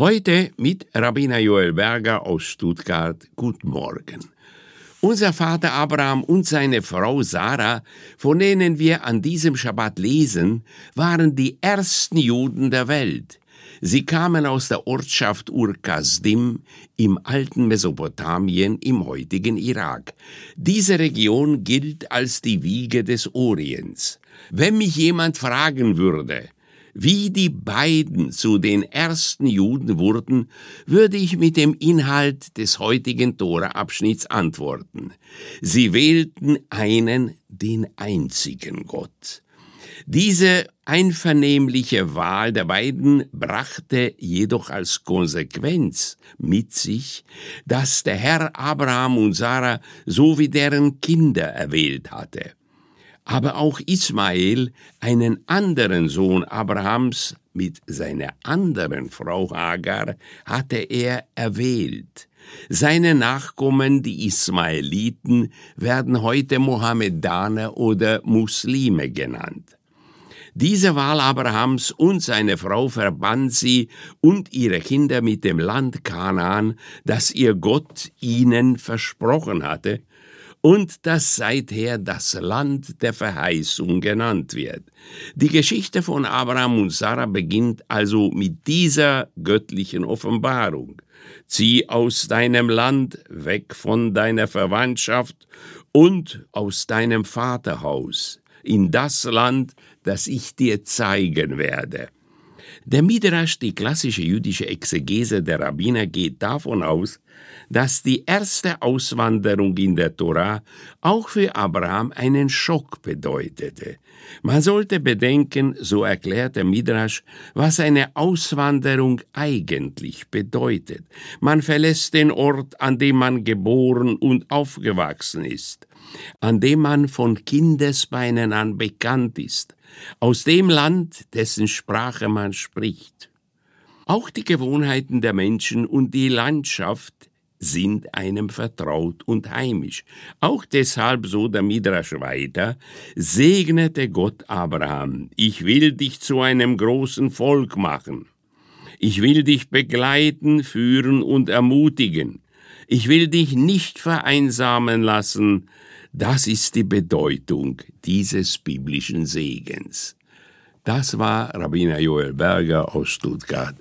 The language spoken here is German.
Heute mit Rabbiner Joel Berger aus Stuttgart. Guten Morgen. Unser Vater Abraham und seine Frau Sarah, von denen wir an diesem Schabbat lesen, waren die ersten Juden der Welt. Sie kamen aus der Ortschaft Ur-Kasdim im alten Mesopotamien im heutigen Irak. Diese Region gilt als die Wiege des Orients. Wenn mich jemand fragen würde, wie die beiden zu den ersten Juden wurden, würde ich mit dem Inhalt des heutigen Tora-Abschnitts antworten. Sie wählten einen, den einzigen Gott. Diese einvernehmliche Wahl der beiden brachte jedoch als Konsequenz mit sich, dass der Herr Abraham und Sarah sowie deren Kinder erwählt hatte aber auch Ismael, einen anderen Sohn Abrahams mit seiner anderen Frau Hagar, hatte er erwählt. Seine Nachkommen, die Ismaeliten, werden heute Mohammedaner oder Muslime genannt. Diese Wahl Abrahams und seine Frau verband sie und ihre Kinder mit dem Land Kanaan, das ihr Gott ihnen versprochen hatte, und das seither das Land der Verheißung genannt wird. Die Geschichte von Abraham und Sarah beginnt also mit dieser göttlichen Offenbarung. Zieh aus deinem Land, weg von deiner Verwandtschaft und aus deinem Vaterhaus, in das Land, das ich dir zeigen werde. Der Midrash, die klassische jüdische Exegese der Rabbiner, geht davon aus, dass die erste Auswanderung in der Tora auch für Abraham einen Schock bedeutete. Man sollte bedenken, so erklärt der Midrash, was eine Auswanderung eigentlich bedeutet. Man verlässt den Ort, an dem man geboren und aufgewachsen ist, an dem man von Kindesbeinen an bekannt ist, aus dem Land, dessen Sprache man spricht. Auch die Gewohnheiten der Menschen und die Landschaft sind einem vertraut und heimisch. Auch deshalb, so der Midrasch weiter, segnete Gott Abraham, ich will dich zu einem großen Volk machen. Ich will dich begleiten, führen und ermutigen. Ich will dich nicht vereinsamen lassen, das ist die Bedeutung dieses biblischen Segens. Das war Rabbiner Joel Berger aus Stuttgart.